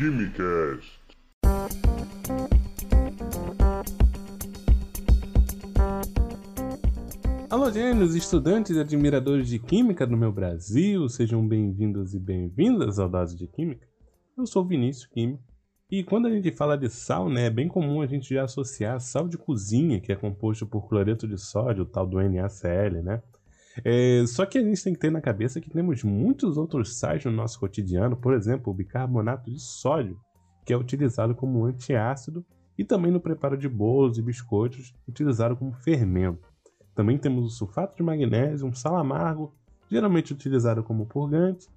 Quimicast. Alô, gênios, estudantes e admiradores de Química do meu Brasil, sejam bem-vindos e bem-vindas ao Dose de Química. Eu sou Vinícius Químico e quando a gente fala de sal, né, é bem comum a gente já associar sal de cozinha, que é composto por cloreto de sódio, o tal do NaCl, né? É, só que a gente tem que ter na cabeça que temos muitos outros sais no nosso cotidiano, por exemplo, o bicarbonato de sódio, que é utilizado como antiácido e também no preparo de bolos e biscoitos, utilizado como fermento. Também temos o sulfato de magnésio, um sal amargo, geralmente utilizado como purgante,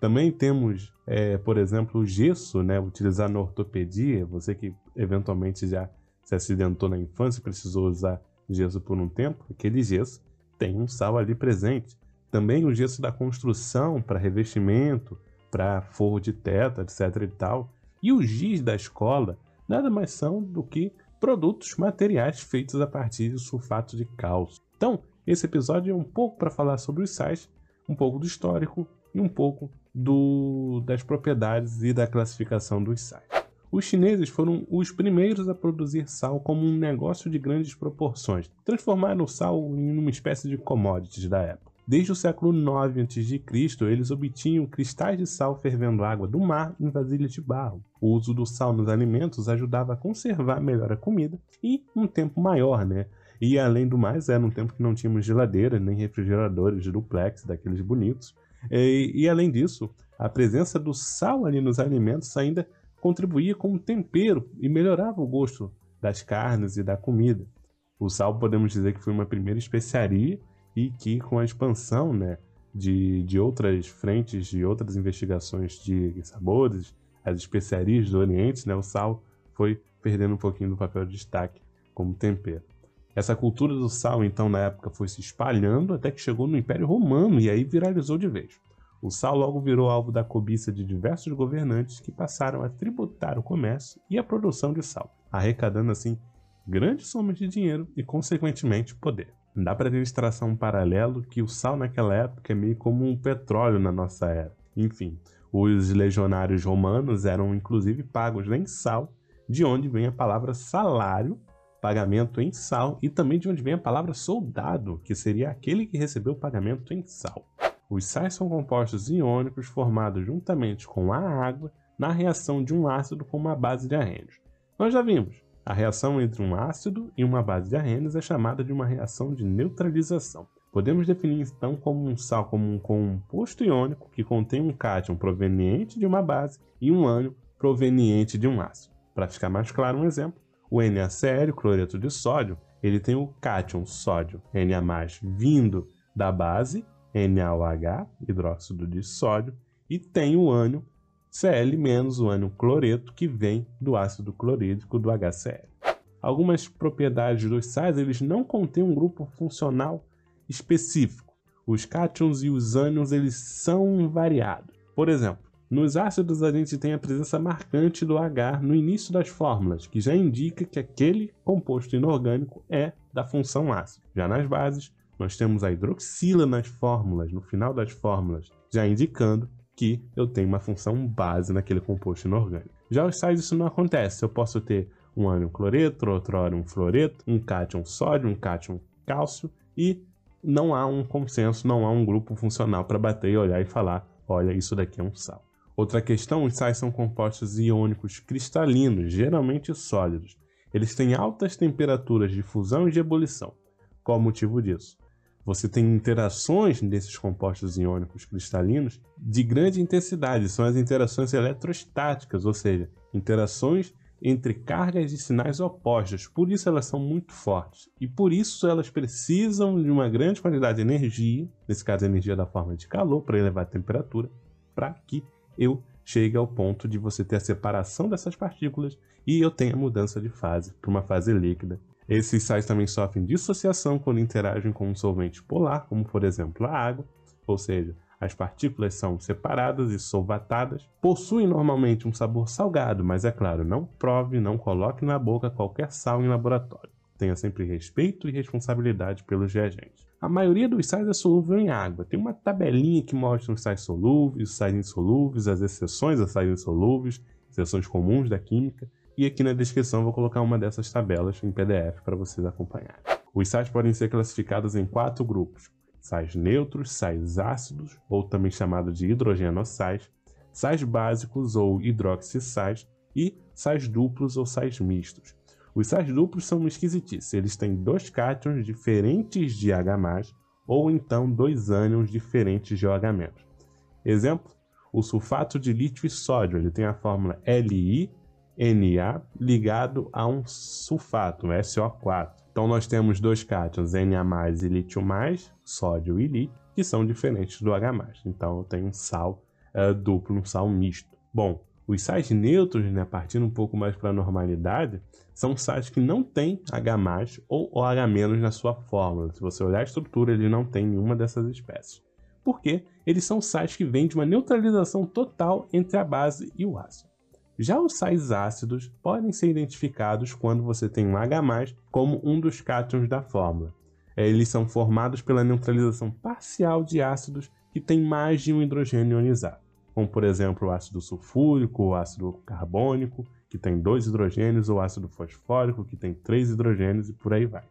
também temos, é, por exemplo, o gesso, né, utilizado na ortopedia. Você que eventualmente já se acidentou na infância e precisou usar gesso por um tempo, aquele gesso tem um sal ali presente. Também o gesso da construção para revestimento, para forro de teto, etc. e tal. E o giz da escola nada mais são do que produtos materiais feitos a partir de sulfato de cálcio. Então, esse episódio é um pouco para falar sobre os sais, um pouco do histórico e um pouco do, das propriedades e da classificação dos sais. Os chineses foram os primeiros a produzir sal como um negócio de grandes proporções, transformaram o sal em uma espécie de commodities da época. Desde o século IX a.C., eles obtinham cristais de sal fervendo água do mar em vasilhas de barro. O uso do sal nos alimentos ajudava a conservar melhor a comida e um tempo maior, né? E além do mais, era um tempo que não tínhamos geladeira nem refrigeradores duplex, daqueles bonitos. E, e, além disso, a presença do sal ali nos alimentos ainda contribuía como tempero e melhorava o gosto das carnes e da comida. O sal podemos dizer que foi uma primeira especiaria e que com a expansão né, de, de outras frentes, de outras investigações de sabores, as especiarias do Oriente, né, o sal foi perdendo um pouquinho do papel de destaque como tempero. Essa cultura do sal, então, na época foi se espalhando até que chegou no Império Romano e aí viralizou de vez. O sal logo virou alvo da cobiça de diversos governantes que passaram a tributar o comércio e a produção de sal, arrecadando assim grandes somas de dinheiro e, consequentemente, poder. Dá para ter um paralelo que o sal naquela época é meio como um petróleo na nossa era. Enfim, os legionários romanos eram inclusive pagos em sal, de onde vem a palavra salário pagamento em sal, e também de onde vem a palavra soldado, que seria aquele que recebeu o pagamento em sal. Os sais são compostos iônicos formados juntamente com a água na reação de um ácido com uma base de arrênios. Nós já vimos, a reação entre um ácido e uma base de arrênios é chamada de uma reação de neutralização. Podemos definir então como um sal como um composto iônico que contém um cátion proveniente de uma base e um ânion proveniente de um ácido. Para ficar mais claro um exemplo, o NaCl, cloreto de sódio, ele tem o cátion sódio Na+, vindo da base, NaOH, hidróxido de sódio, e tem o ânion Cl o ânion cloreto, que vem do ácido clorídrico do HCl. Algumas propriedades dos sais eles não contêm um grupo funcional específico. Os cátions e os ânions eles são variados. Por exemplo, nos ácidos, a gente tem a presença marcante do H no início das fórmulas, que já indica que aquele composto inorgânico é da função ácido. Já nas bases, nós temos a hidroxila nas fórmulas, no final das fórmulas, já indicando que eu tenho uma função base naquele composto inorgânico. Já os sais isso não acontece. Eu posso ter um ânion cloreto, outro ânion fluoreto, um cátion sódio, um cátion cálcio e não há um consenso, não há um grupo funcional para bater e olhar e falar, olha, isso daqui é um sal. Outra questão, os sais são compostos iônicos cristalinos, geralmente sólidos. Eles têm altas temperaturas de fusão e de ebulição. Qual o motivo disso? Você tem interações desses compostos iônicos cristalinos de grande intensidade, são as interações eletrostáticas, ou seja, interações entre cargas e sinais opostos. Por isso elas são muito fortes. E por isso elas precisam de uma grande quantidade de energia, nesse caso energia da forma de calor, para elevar a temperatura, para que eu chega ao ponto de você ter a separação dessas partículas e eu tenho a mudança de fase para uma fase líquida. Esses sais também sofrem dissociação quando interagem com um solvente polar, como por exemplo a água, ou seja, as partículas são separadas e solvatadas, possuem normalmente um sabor salgado, mas é claro, não prove, não coloque na boca qualquer sal em laboratório. Tenha sempre respeito e responsabilidade pelos reagentes. A maioria dos sais é solúvel em água. Tem uma tabelinha que mostra os sais solúveis, os sais insolúveis, as exceções a sais insolúveis. seções comuns da química, e aqui na descrição vou colocar uma dessas tabelas em PDF para vocês acompanharem. Os sais podem ser classificados em quatro grupos: sais neutros, sais ácidos, ou também chamado de hidrogenossais, sais básicos ou hidroxissais e sais duplos ou sais mistos. Os sais duplos são uma esquisitice, eles têm dois cátions diferentes de H+, ou então dois ânions diferentes de OH-. Exemplo, o sulfato de lítio e sódio, ele tem a fórmula LiNa ligado a um sulfato, um SO4. Então nós temos dois cátions, Na+, e lítio+, sódio e lítio, que são diferentes do H+. Então eu tenho um sal uh, duplo, um sal misto. Bom, os sais neutros, né, partindo um pouco mais para a normalidade, são sais que não têm H+, ou OH- na sua fórmula. Se você olhar a estrutura, ele não tem nenhuma dessas espécies. Porque eles são sais que vêm de uma neutralização total entre a base e o ácido. Já os sais ácidos podem ser identificados quando você tem um H+, como um dos cátions da fórmula. É, eles são formados pela neutralização parcial de ácidos que têm mais de um hidrogênio ionizado como por exemplo o ácido sulfúrico, o ácido carbônico, que tem dois hidrogênios, ou o ácido fosfórico, que tem três hidrogênios, e por aí vai.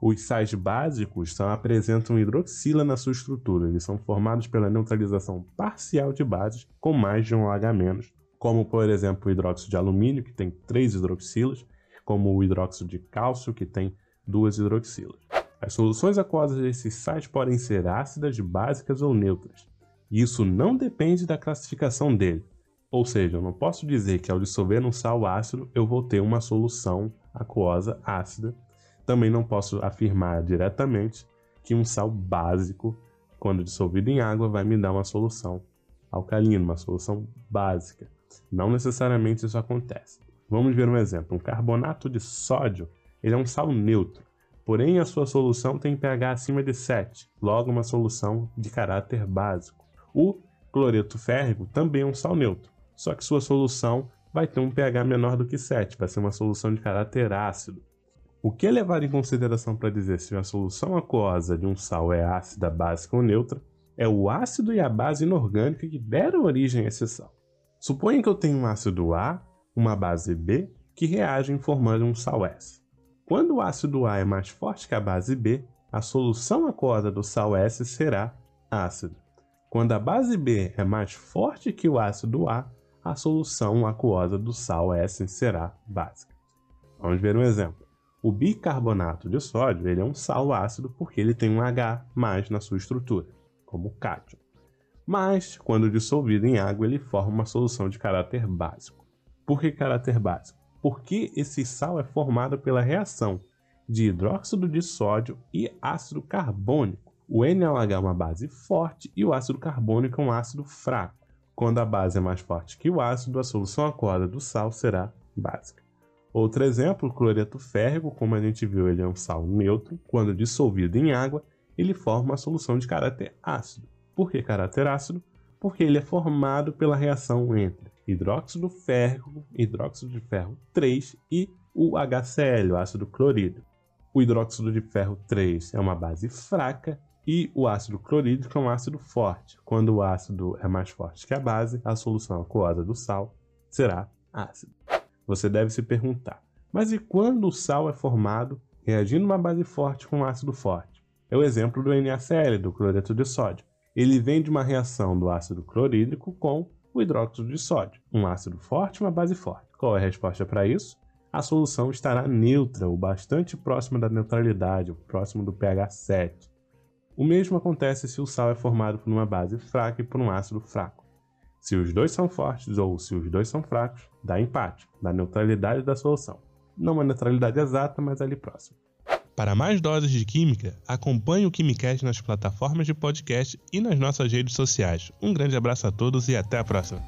Os sais básicos só apresentam hidroxila na sua estrutura, eles são formados pela neutralização parcial de bases com mais de um OH-, como por exemplo o hidróxido de alumínio, que tem três hidroxilas, como o hidróxido de cálcio, que tem duas hidroxilas. As soluções aquosas desses sais podem ser ácidas, básicas ou neutras. Isso não depende da classificação dele. Ou seja, eu não posso dizer que ao dissolver um sal ácido eu vou ter uma solução aquosa ácida. Também não posso afirmar diretamente que um sal básico, quando dissolvido em água, vai me dar uma solução alcalina, uma solução básica. Não necessariamente isso acontece. Vamos ver um exemplo. Um carbonato de sódio ele é um sal neutro, porém a sua solução tem pH acima de 7, logo uma solução de caráter básico. O cloreto férrico também é um sal neutro, só que sua solução vai ter um pH menor do que 7, vai ser uma solução de caráter ácido. O que é levado em consideração para dizer se a solução aquosa de um sal é ácida, básica ou neutra é o ácido e a base inorgânica que deram origem a esse sal. Suponha que eu tenho um ácido A, uma base B, que reagem formando um sal S. Quando o ácido A é mais forte que a base B, a solução aquosa do sal S será ácido. Quando a base B é mais forte que o ácido A, a solução aquosa do sal S será básica. Vamos ver um exemplo. O bicarbonato de sódio ele é um sal ácido porque ele tem um H na sua estrutura, como o cátion. Mas, quando dissolvido em água, ele forma uma solução de caráter básico. Por que caráter básico? Porque esse sal é formado pela reação de hidróxido de sódio e ácido carbônico. O NaOH é uma base forte e o ácido carbônico é um ácido fraco. Quando a base é mais forte que o ácido, a solução aquosa do sal será básica. Outro exemplo, o cloreto férrico, como a gente viu, ele é um sal neutro. Quando dissolvido em água, ele forma uma solução de caráter ácido. Por que caráter ácido? Porque ele é formado pela reação entre hidróxido hidróxido de ferro 3 e o HCl, o ácido clorídrico. O hidróxido de ferro 3 é uma base fraca e o ácido clorídrico é um ácido forte. Quando o ácido é mais forte que a base, a solução aquosa do sal será ácido. Você deve se perguntar, mas e quando o sal é formado reagindo uma base forte com um ácido forte? É o exemplo do NaCl, do cloreto de sódio. Ele vem de uma reação do ácido clorídrico com o hidróxido de sódio, um ácido forte e uma base forte. Qual é a resposta para isso? A solução estará neutra, ou bastante próxima da neutralidade, próximo do pH 7. O mesmo acontece se o sal é formado por uma base fraca e por um ácido fraco. Se os dois são fortes ou se os dois são fracos, dá empate, dá neutralidade da solução. Não uma neutralidade exata, mas ali próximo. Para mais doses de química, acompanhe o Quimicast nas plataformas de podcast e nas nossas redes sociais. Um grande abraço a todos e até a próxima.